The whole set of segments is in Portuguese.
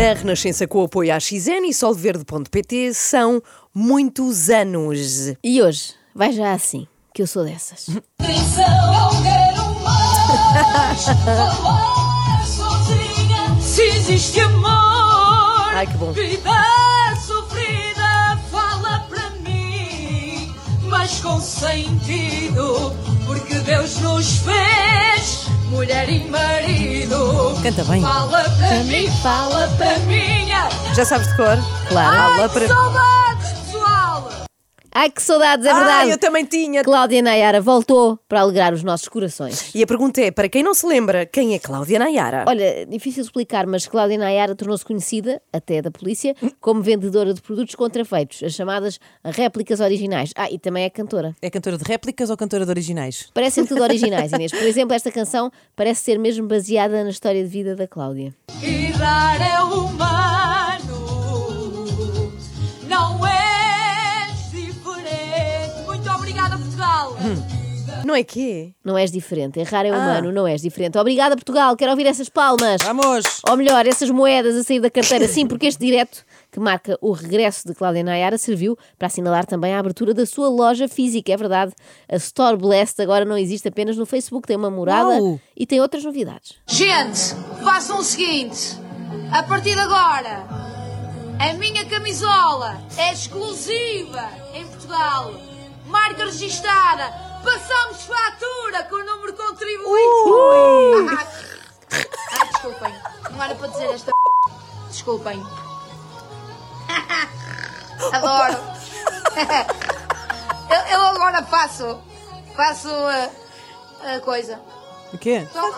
Na Renascença, com o apoio à XN e solverde.pt, são muitos anos. E hoje, vai já assim, que eu sou dessas. Não quero mais falar sozinha. Se existe amor, Ai, que bom. Com sentido, porque Deus nos fez mulher e marido. Canta bem. Fala para mim, fala para minha. Já sabes de cor? Claro. Fala para-! Ai, que saudades, é Ah, verdade. eu também tinha. Cláudia Nayara voltou para alegrar os nossos corações. E a pergunta é, para quem não se lembra, quem é Cláudia Nayara? Olha, difícil explicar, mas Cláudia Nayara tornou-se conhecida, até da polícia, como vendedora de produtos contrafeitos, as chamadas réplicas originais. Ah, e também é cantora. É cantora de réplicas ou cantora de originais? Parecem tudo originais, Inês. Por exemplo, esta canção parece ser mesmo baseada na história de vida da Cláudia. E dar é humano, Não é que Não és diferente. Errar é humano, não és diferente. Obrigada, Portugal. Quero ouvir essas palmas. Vamos! Ou melhor, essas moedas a sair da carteira. Sim, porque este direto que marca o regresso de Cláudia Nayara serviu para assinalar também a abertura da sua loja física. É verdade, a Store Blessed agora não existe apenas no Facebook, tem uma morada Uau! e tem outras novidades. Gente, façam o seguinte: a partir de agora, a minha camisola é exclusiva em Portugal, marca registada. Passamos fatura com o número de contribuinte. Ai, desculpem, não era para dizer esta. Desculpem. Adoro. Eu, eu agora faço. Faço a, a coisa. O quê? Então,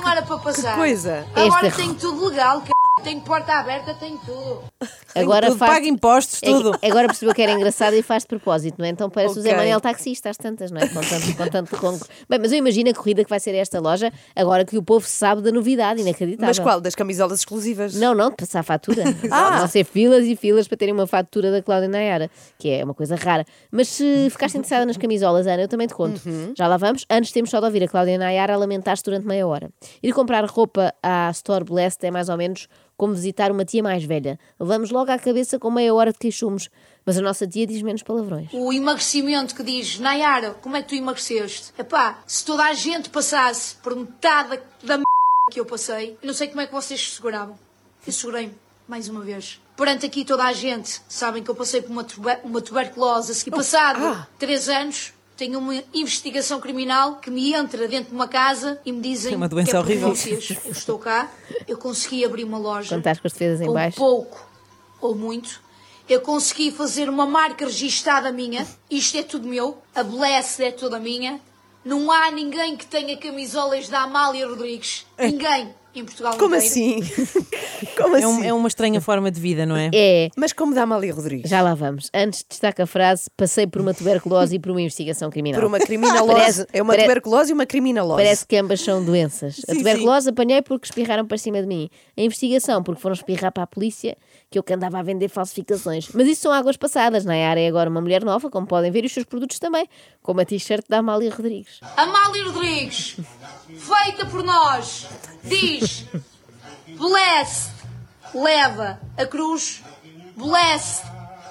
não era para passar. coisa? Agora Esta- tem tudo legal, c... tem porta aberta, tem tudo. Agora tudo, faz... paga impostos, É tudo. agora percebeu que era engraçado e faz de propósito, não é? Então parece o Zé Ok. Manel taxista às tantas, não é? Com tanto, com tanto com... Bem, mas eu imagino a corrida que vai ser esta loja agora que o povo sabe da novidade, inacreditável. Mas qual? Das camisolas exclusivas? Não, não, de passar fatura. Ah. Vão ser filas e filas para terem uma fatura da Cláudia Nayara, que é uma coisa rara. Mas se ficaste interessada nas camisolas, Ana, eu também te conto. Já lá vamos. Antes temos só de ouvir a Cláudia Nayara a lamentar-se durante meia hora. Ir comprar roupa à Store Blessed é mais ou menos como visitar uma tia mais velha. Levamos logo à cabeça com meia hora de queixumes. Mas a nossa tia diz menos palavrões. O emagrecimento que diz, Nayara, como é que tu emagreceste? Epá, se toda a gente passasse por metade da, da m... que eu passei, eu não sei como é que vocês se seguravam. Eu segurei-me, mais uma vez. Perante aqui toda a gente, sabem que eu passei por uma, tuber- uma tuberculose e passado ah. três anos tenho uma investigação criminal que me entra dentro de uma casa e me dizem É uma doença que é horrível. vocês. Eu estou cá, eu consegui abrir uma loja Quando estás com as defesas em baixo. pouco ou muito, eu consegui fazer uma marca registada minha. Isto é tudo meu. A Blessed é toda minha. Não há ninguém que tenha camisolas da Amália Rodrigues. Ninguém em Portugal Como inteiro. assim? Como É, um- assim? é uma estranha forma de vida, não é? É, Mas como da Amália Rodrigues? já lá vamos. Antes destaca a frase: passei por uma tuberculose e por uma investigação criminal. Por uma criminalose. Parece- é uma tuberculose e uma criminalose. Parece que ambas são doenças. a Sim, tuberculose apanhei porque espirraram para cima de mim. A investigação porque foram espirrar para a polícia que eu que andava a vender falsificações. Mas isso são águas passadas. Nayara é agora uma mulher nova, como podem ver, e os seus produtos também, como a t-shirt da Amália Rodrigues. Amália Rodrigues, feita por nós, diz: Blessed, leva a cruz. Blessed,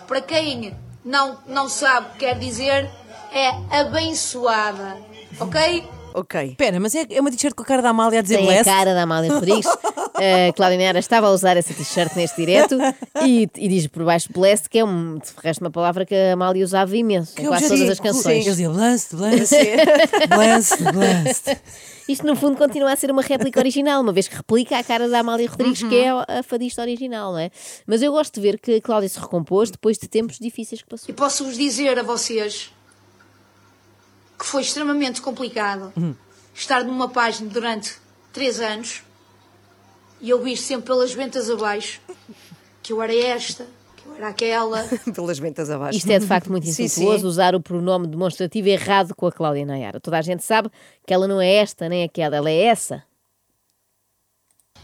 para quem não, não sabe o que quer dizer, é abençoada. Ok? Ok. Espera, mas é, é uma t-shirt com a cara da Amália a dizer Tem a blessed? cara da Amália Rodrigues. A Cláudia Nayara estava a usar essa t-shirt neste direto e, e diz por baixo blessed, que é um, de resto uma palavra que a Amália usava imenso em Que quase objetivo. todas as canções. Ele dizia blessed, blessed, blessed, blessed. Isto, no fundo, continua a ser uma réplica original, uma vez que replica a cara da Amália Rodrigues, que é a fadista original, não é? Mas eu gosto de ver que a Cláudia se recompôs depois de tempos difíceis que passou. E posso-vos dizer a vocês que foi extremamente complicado estar numa página durante três anos e ouvir sempre pelas ventas abaixo que eu era esta, que eu era aquela. Pelas ventas abaixo. Isto é de facto muito insultuoso usar o pronome demonstrativo errado com a Cláudia Nayara. Toda a gente sabe que ela não é esta nem aquela, ela é essa.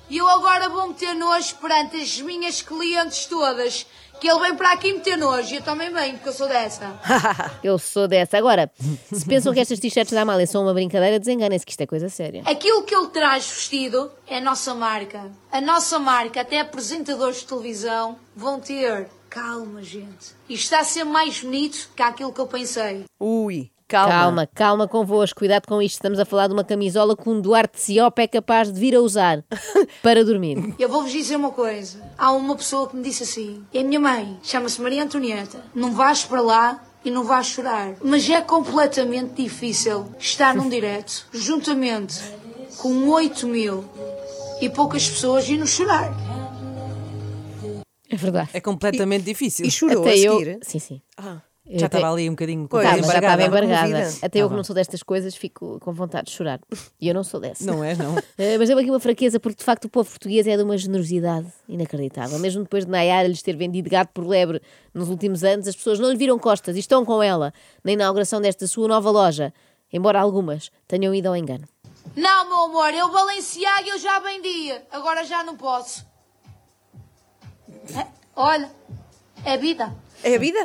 E eu agora vou meter nojo perante as minhas clientes todas. Que ele vem para aqui meter nojo. E eu também venho, porque eu sou dessa. Eu sou dessa. Agora, se pensam que estas t-shirts da Amália são uma brincadeira, desenganem-se que isto é coisa séria. Aquilo que ele traz vestido é a nossa marca. A nossa marca, até apresentadores de televisão, vão ter. Calma, gente. Isto está a ser mais bonito que aquilo que eu pensei. Ui, calma. Calma, calma convosco, cuidado com isto. Estamos a falar de uma camisola que um Duarte Ciop é capaz de vir a usar para dormir. Eu vou-vos dizer uma coisa. Há uma pessoa que me disse assim. É a minha mãe. Chama-se Maria Antonieta. Não vais para lá e não vais chorar. Mas é completamente difícil estar num direto, juntamente com 8 mil e poucas pessoas e não chorar. É verdade. É completamente difícil. E chorou Até a eu. seguir. Sim, sim. Ah. Eu Já até- estava ali um bocadinho Pois, Tá, já estava embargada, embargada. Até eu que não sou destas coisas fico com vontade de chorar. E eu não sou dessa. Não é, não. Eh, Mas deu aqui uma fraqueza, porque de facto o povo português é de uma generosidade inacreditável. Mesmo depois de Nayara lhes ter vendido gato por lebre nos últimos anos, as pessoas não lhe viram costas e estão com ela na inauguração desta sua nova loja. Embora algumas tenham ido ao engano. Não, meu amor, eu Balenciaga eu já vendia. Agora já não posso. É, olha, é vida. É a vida?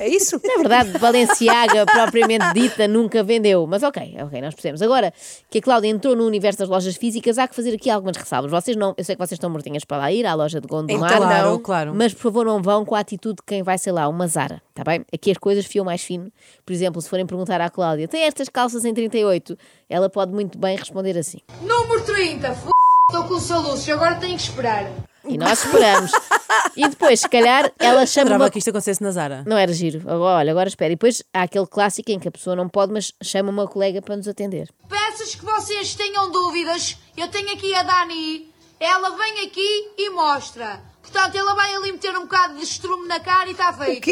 É isso? Na verdade, Balenciaga, propriamente dita, nunca vendeu. Mas ok, ok, nós percebemos. Agora que a Cláudia entrou no universo das lojas físicas, há que fazer aqui algumas ressalvas. Vocês não, eu sei que vocês estão mortinhas para lá ir à loja de Gondomar. Então, Claro, não. claro. Mas por favor não vão com a atitude de quem vai, sei lá, uma Zara, tá bem? Aqui as coisas fiam mais fino. Por exemplo, se forem perguntar à Cláudia, tem estas calças em 38? Ela pode muito bem responder assim. Número 30, f... Estou com soluços, agora tenho que esperar. E nós esperamos. e depois, se calhar, ela chama Adorava uma... que isto acontecesse na Zara. Não era giro. Agora, olha, agora espera. E depois há aquele clássico em que a pessoa não pode, mas chama uma colega para nos atender. Peças que vocês tenham dúvidas, eu tenho aqui a Dani. Ela vem aqui e mostra. Portanto, ela vai ali meter um bocado de estrume na cara e está feito.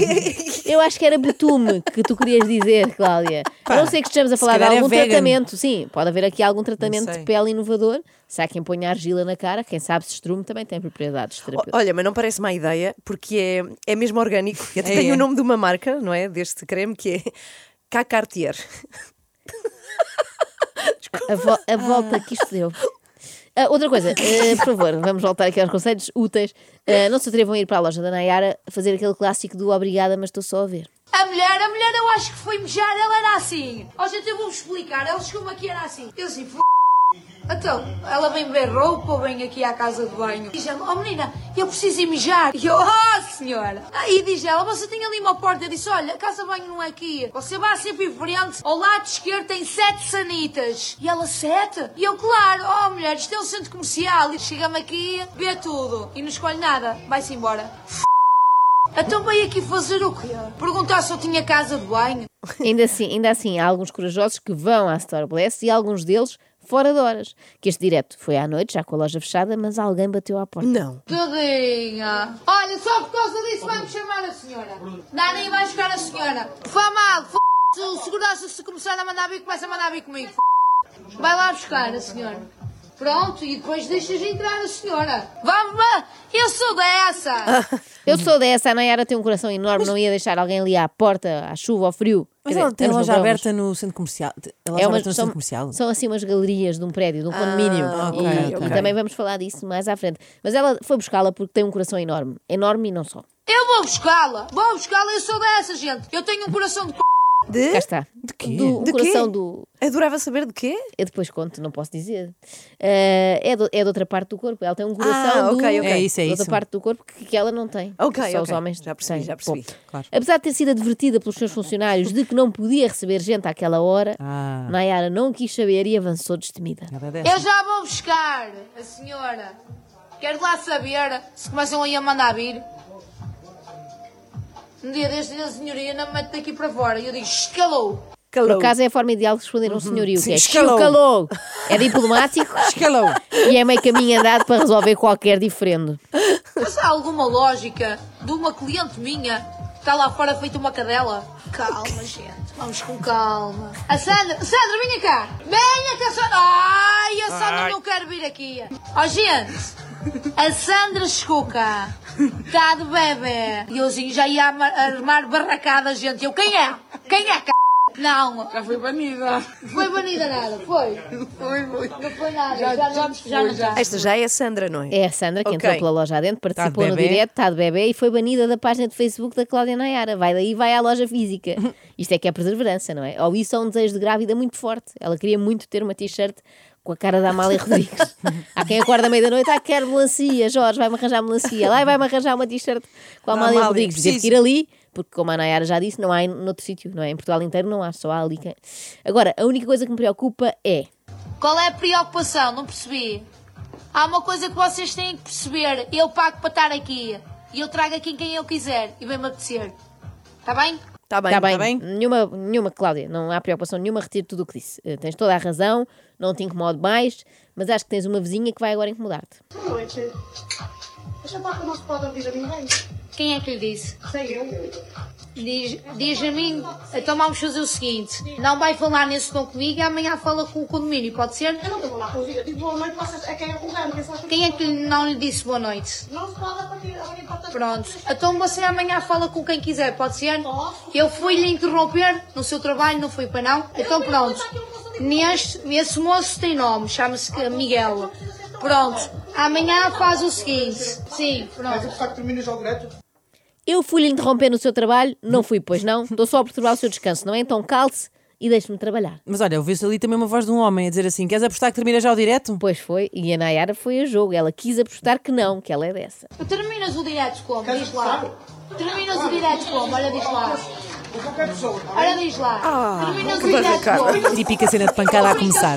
Eu acho que era betume que tu querias dizer, Cláudia. A não ser que estejamos a falar de é algum vegan. tratamento. Sim, pode haver aqui algum tratamento sei. de pele inovador. Se há quem ponha argila na cara, quem sabe se estrume também tem propriedades terapêuticas. Olha, mas não parece má ideia, porque é, é mesmo orgânico. Eu até É, tenho é. o nome de uma marca, não é? Deste creme, que é K Cartier. A, vo- a volta que isto deu. Ah, outra coisa, eh, por favor, vamos voltar aqui aos conselhos úteis. Ah, não se atrevam a ir para a loja da Nayara fazer aquele clássico do obrigada, mas estou só a ver. A mulher, a mulher eu acho que foi mejar, ela era assim. Ó gente, eu vou-vos explicar, ela chegou-me aqui era assim. Eu assim. Então, ela vem ver roupa ou vem aqui à casa de banho? Diz ela, oh menina, eu preciso ir mijar. E eu, oh senhora. Aí diz ela, você tem ali uma porta. Eu disse, olha, a casa de banho não é aqui. Você vai sempre em frente, ao lado esquerdo tem sete sanitas. E ela, sete? E eu, claro, oh mulher, isto é um centro comercial. E chega-me aqui, vê tudo. E não escolhe nada, vai-se embora. Então veio aqui fazer o quê? Perguntar se eu tinha casa de banho? Ainda assim, ainda assim, há alguns corajosos que vão à Store Bless e alguns deles fora de horas. Que este direto foi à noite, já com a loja fechada, mas alguém bateu à porta. Não. Tadinha! Olha, só por causa disso vai-me chamar a senhora. Dani vai buscar a senhora. Fá mal, f... Se o segurança se começar a mandar vir, começa a mandar vir comigo. f... Vai lá buscar a senhora. Pronto, e depois deixas entrar a senhora. Vamos, vá. Eu sou dessa. Eu sou dessa, a Nayara tem um coração enorme, não ia deixar alguém ali à porta, à chuva, ao frio. Mas Quer ela dizer, tem no loja mas- aberta no centro comercial. É aberta uma, no são, centro comercial. são assim umas galerias de um prédio, de um condomínio. Ah, e, ok, e também vamos falar disso mais à frente. Mas ela foi buscá-la porque tem um coração enorme. Enorme e não só. Eu vou buscá-la. Vou buscá-la, eu sou dessa, gente. Eu tenho um coração de c... De? Cá está. De quê? Do, um De quê? coração do. Adorava saber de quê? Eu depois conto, não posso dizer. Eh, é, do- é de outra parte do corpo. Ela tem um coração Ah, do, ok, ok. É isso, é de outra isso. parte do corpo que, que ela não tem. Ok, Só os ok. homens Já percebi, têm. já percebi. Bom, Claro. Apesar de ter sido advertida pelos seus funcionários de que não podia receber gente àquela hora, Ah. Nayara não quis saber e avançou destemida. Nada é. Eu já vou buscar a senhora. Quero lá saber se começam aí a mandar vir. Um dia deste, a senhoria não me mete daqui para fora. E eu digo, escalou. Por Calou. acaso é a forma ideal de responder um senhorio, que é escalou. escalou. É diplomático Escalou. e é meio caminho andado para resolver qualquer diferendo. Mas há alguma lógica de uma cliente minha que está lá fora feita uma cadela? Calma, gente. Vamos com calma. A Sandra, Sandra, venha cá. Venha cá, Sandra. Ai, a Sandra não quer vir aqui. Ó, gente. A Sandra chegou cá. Está de bebê. E eu assim, já ia armar, barracada, gente. Eu, quem é? Quem é, c... Não, Já fui banida. foi banida nada, foi. Foi, foi. Não foi nada, Já- já, já já não está. Esta já é a Sandra, não é? É a Sandra que Ok. entrou pela loja adentro, participou de no direto, está de bebê e foi banida da página de Facebook da Cláudia Nayara. Vai daí, vai à loja física. Isto é que é perseverança, não é? Ou isso é um desejo de grávida muito forte. Ela queria muito ter uma t-shirt com a cara da Amália Rodrigues. Há quem acorda à meia da noite, ah, quero melancia, Jorge, vai-me arranjar melancia. Lá vai-me arranjar uma t-shirt com a Amália Amália, Rodrigues. Teve preciso. que ir ali, porque como a Nayara já disse, não há em noutro sítio, não é? Em Portugal inteiro não há, só há ali. quem- Agora, a única coisa que me preocupa é Qual é a preocupação? Não percebi. Há uma coisa que vocês têm que perceber. Eu pago para estar aqui. E eu trago aqui quem eu quiser. E bem-me apetecer. Está bem? Está bem, Está bem, tá bem. Nenhuma, nenhuma, Cláudia, não há preocupação nenhuma, retiro tudo o que disse. Eh, tens toda a razão, não te incomodo mais, mas acho que tens uma vizinha que vai agora incomodar-te. Boa noite. Esta placa não se pode ouvir a ninguém. Quem é que lhe disse? Sei eu. Diz, diz a mim, então vamos fazer o seguinte: não vai falar nesse tom comigo e amanhã fala com o condomínio, pode ser? Eu não estou lá para ouvir. Eu digo boa noite, vocês é quem é o lugar, quem é que não lhe disse boa noite? Não se pode a partir alguém pode Pronto, então você amanhã fala com quem quiser, pode ser? Eu fui lhe interromper no seu trabalho, não foi para não? Então pronto, neste, esse moço tem nome, chama-se Miguel. Pronto, amanhã faz o seguinte: sim, pronto. que termina já o direto? Eu fui-lhe interromper no seu trabalho, não fui, pois não, estou só a perturbar o seu descanso, não é? Então cale-se e deixe-me trabalhar. Mas olha, ouviu-se ali também uma voz de um homem a dizer assim: queres apostar que termina já o direto? Pois foi, e a Nayara foi a jogo, ela quis apostar que não, que ela é dessa. Terminas o direto como? Diz lá. Terminas o direto como? Olha, diz lá. Olha, diz lá. Terminas o direto como? Típica cena de pancada a começar.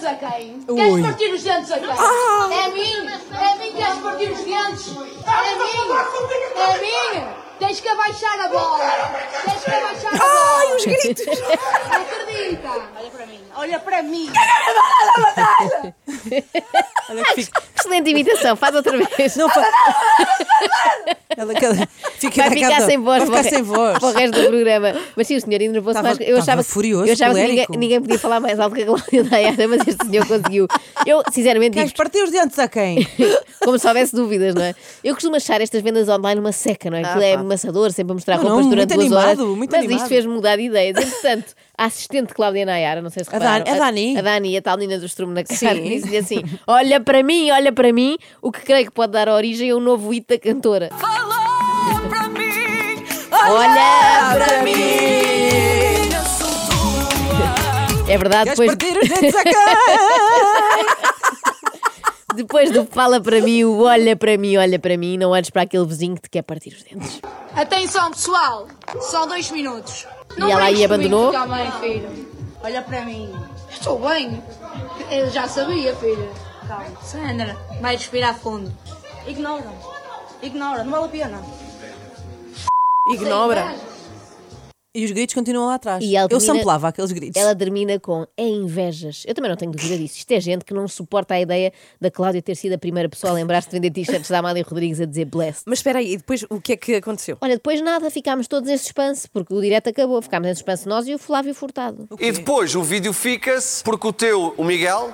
Queres partir os dentes a quem? Queres partir os dentes a quem? É a mim? É a mim que queres partir os dentes? É a mim? É a mim? Tens que abaixar a bola. Tens que abaixar a bola. Ai, os gritos! Acredita. Olha para mim. Olha que fica. Excelente imitação, faz outra vez. Não fa... Ela, ela fica Vai ficar casa- sem voz, Vai ficar para o sem voz. para o resto do programa. Mas sim, o senhor enervou-se mais. Eu achava, furioso, eu achava que ninguém, ninguém podia falar mais alto que a Cláudia Nayara, mas este senhor conseguiu. Eu, sinceramente, Queres partir os dentes a quem? como se houvesse dúvidas, não é? Eu costumo achar estas vendas online uma seca, não é? Aquilo Ah, é amassador, sempre a mostrar Não, roupas não, durante duas animado, horas. muito mas animado. isto fez-me mudar de ideias. Entretanto, a assistente Cláudia Nayara, não sei se A repararam, Dani- a Dani? A Dani, a tal menina do estrume na cara, disse-lhe assim: olha para mim, olha para mim, o que creio que pode dar origem a um novo hito da cantora. Olha para mim! É verdade, Queres depois, partir os dentes a? depois do fala para mim, o olha para mim, olha para mim, não olhes para aquele vizinho que te quer partir os dentes. Atenção, pessoal. Só dois minutos. E ela aí abandonou? Também, filho. Olha para mim. Estou bem. Eu já sabia, filha. Calma. Sandra, vai respirar fundo. Ignora. Ignora, não vale a pena. Ignora. E os gritos continuam lá atrás. E ela Eu termina- samplava aqueles gritos. Ela termina com é invejas. Eu também não tenho dúvida disso. Isto é gente que não suporta a ideia da Cláudia ter sido a primeira pessoa a lembrar-se de vender t-shirts da Amália Rodrigues a dizer blessed. Mas espera aí, e depois o que é que aconteceu? Olha, depois nada, ficámos todos em suspense, porque o direto acabou. Ficámos em suspense nós e o Flávio Furtado. E depois o vídeo fica-se porque o teu, o Miguel,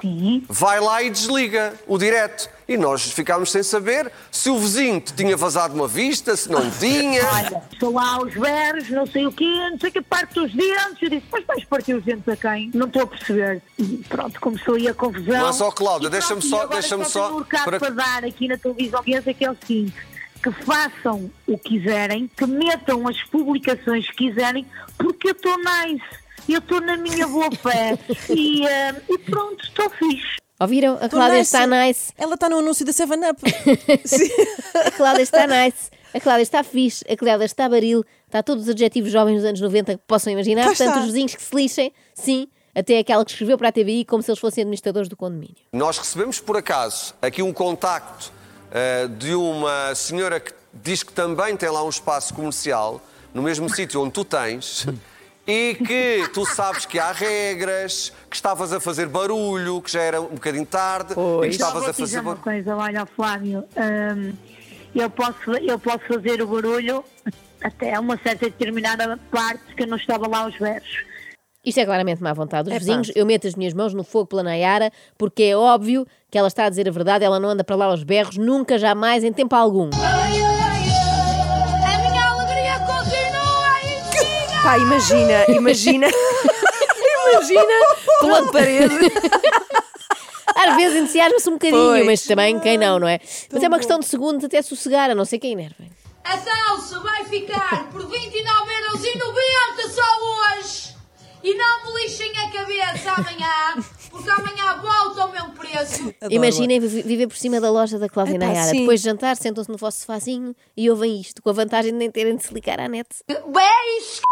vai lá e desliga o direto. E nós ficámos sem saber se o vizinho te tinha vazado uma vista, se não tinha. Estou lá aos berros, não sei o quê, não sei o que, parte os dentes. Eu disse, mas vais partir os dentes a quem? Não estou a perceber. E pronto, começou aí a confusão. Não é só, Cláudia, deixa-me só- tenho só- um recado para- para... dar aqui na televisão portuguesa, que é o seguinte, que façam o que quiserem, que metam as publicações que quiserem, porque eu estou nice. Eu estou na minha boa fé e, eh, e pronto, estou fixe. Ouviram? A Cláudia nice. está nice. Ela está no anúncio da 7-Up. A Cláudia está nice. A Cláudia está fixe. A Cláudia está baril. Está todos os adjetivos jovens dos anos 90 que possam imaginar. Pois Portanto, está. os vizinhos que se lixem, sim. Até aquela que escreveu para a TVI como se eles fossem administradores do condomínio. Nós recebemos por acaso aqui um contacto eh, de uma senhora que diz que também tem lá um espaço comercial, no mesmo sítio onde tu tens, e que tu sabes que há regras, que estavas a fazer barulho, que já era um bocadinho tarde, e que Só estavas a fazer dizer uma barulho. coisa, olha, Flávio, hum, eu, posso, eu posso fazer o barulho até uma certa determinada parte que eu não estava lá aos versos. Isto é claramente má vontade dos Epá. vizinhos. Eu meto as minhas mãos no fogo pela Nayara, porque é óbvio que ela está a dizer a verdade, ela não anda para lá aos berros, nunca, jamais, em tempo algum. A minha Pá, imagina, imagina. imagina pela parede. Às vezes entusiasma-se um bocadinho, Pois. mas também quem não, não é? Mas é uma questão de segundos até sossegar, a não ser quem enerva. A salsa vai ficar por 29,90€ só hoje. E não me lixem a cabeça amanhã, porque amanhã volta ao mesmo preço. Imaginem vi- viver por cima da loja da Cláudia Epá, Nayara. sim. Depois de jantar, sentam-se no vosso sofazinho e ouvem isto, com a vantagem de nem terem de se ligar à net. Beijo,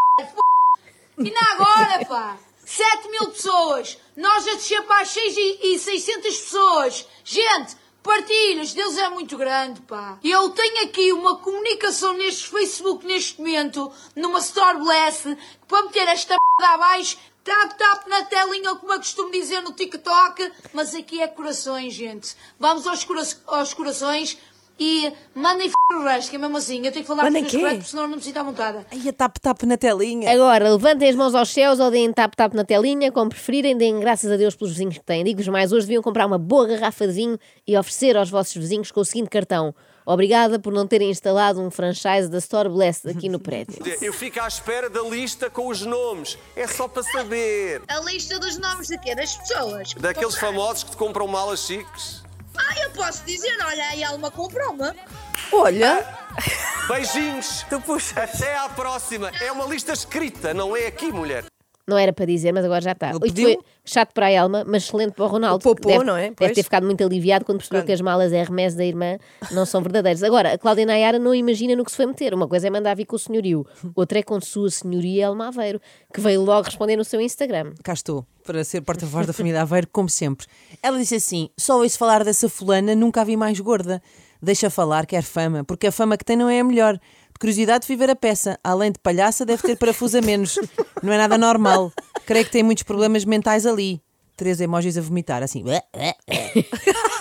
E na agora, pá. 7 mil pessoas. Nós a descer para as 6 e 600 pessoas. Gente, partilhas. Deus é muito grande, pá. E eu tenho aqui uma comunicação neste Facebook, neste momento, numa Store Bless, para meter esta merda abaixo, tap, tap na telinha, como eu costumo dizer no TikTok. Mas aqui é corações, gente. Vamos aos, cora aos corações. E mandem f o resto, que é mesmo assim. Eu tenho que falar Mandem por quê? correto, senão eu não me sinto à vontade. Ai, a tap-tap na telinha. Agora, levantem as mãos aos céus ou deem tap-tap na telinha, como preferirem, deem graças a Deus pelos vizinhos que têm. Digo-vos mais, hoje deviam comprar uma boa garrafa de vinho e oferecer aos vossos vizinhos com o seguinte cartão. Obrigada por não terem instalado um franchise da Store Blessed aqui no prédio. Eu fico à espera da lista com os nomes. É só para saber. A lista dos nomes de quê? Das pessoas? Daqueles famosos que te compram malas chiques. Posso dizer, olha, aí Alma comprou-me. Olha, Beijinhos. Tu puxa. Até à próxima. É uma lista escrita, não é aqui, mulher. Não era para dizer, mas agora já está. Ele Isto foi chato para a Elma, mas excelente para o Ronaldo. O popô, deve, não é? Deve Pois. ter ficado muito aliviado quando percebeu que as malas RMS da irmã não são verdadeiras. Agora, a Cláudia Nayara não imagina no que se foi meter. Uma coisa é mandar vir com o senhorio, outra é com sua senhoria Elma Aveiro, que veio logo responder no seu Instagram. Cá estou, para ser porta-voz da família Aveiro, como sempre. Ela disse assim: só ouço falar dessa fulana, nunca a vi mais gorda. Deixa falar, quer fama, porque a fama que tem não é a melhor. De curiosidade, fui ver a peça. Além de palhaça, deve ter parafuso a menos. Não é nada normal. Creio que tem muitos problemas mentais ali. Três emojis a vomitar, assim.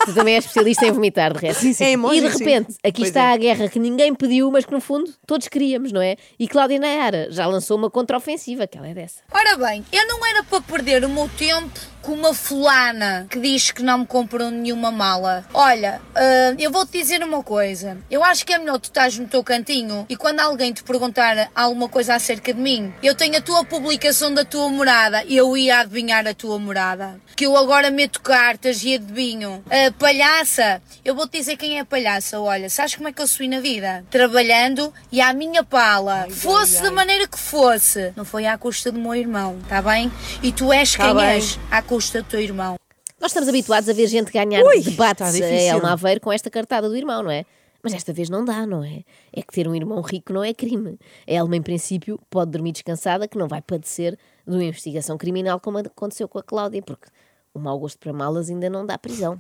Tu também és especialista em vomitar, de resto. É emoji, e de sim. repente, aqui Pois está é. a guerra que ninguém pediu, mas que no fundo todos queríamos, não é? E Cláudia Nayara já lançou uma contraofensiva, que ela é dessa. Ora bem, eu não era para perder o meu tempo com uma fulana que diz que não me comprou nenhuma mala. Olha, ah, eu vou-te dizer uma coisa. Eu acho que é melhor tu estás no teu cantinho e quando alguém te perguntar alguma coisa acerca de mim, eu tenho a tua publicação da tua morada e eu ia adivinhar a tua morada. Que eu agora meto cartas e adivinho. Ah, palhaça, eu vou-te dizer quem é a palhaça. Olha, sabes como é que eu subi na vida? Trabalhando e à minha pala. fosse da maneira que fosse. Não foi à custa do meu irmão, tá bem? E tu és Tá quem bem. és? À custa do teu irmão. Nós estamos habituados a ver gente ganhar Ui, debates a difícil. Elma Aveiro com esta cartada do irmão, não é? Mas esta vez não dá, não é? É que ter um irmão rico não é crime. A Elma, em princípio, pode dormir descansada que não vai padecer de uma investigação criminal como aconteceu com a Cláudia, porque o mau gosto para malas ainda não dá prisão.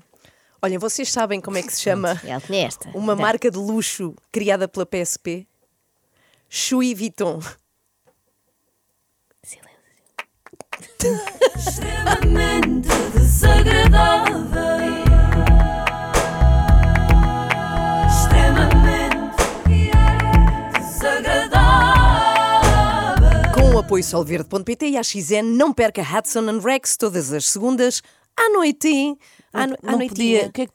olhem, vocês sabem como é que se chama esta. uma marca de luxo criada pela PSP? Chui Vuitton. Extremamente desagradável. Extremamente desagradável. Com o apoio solverde.pt e a XN, não perca Hudson and Rex todas as segundas à noite. À, no, à não noitinha. podia. O que é que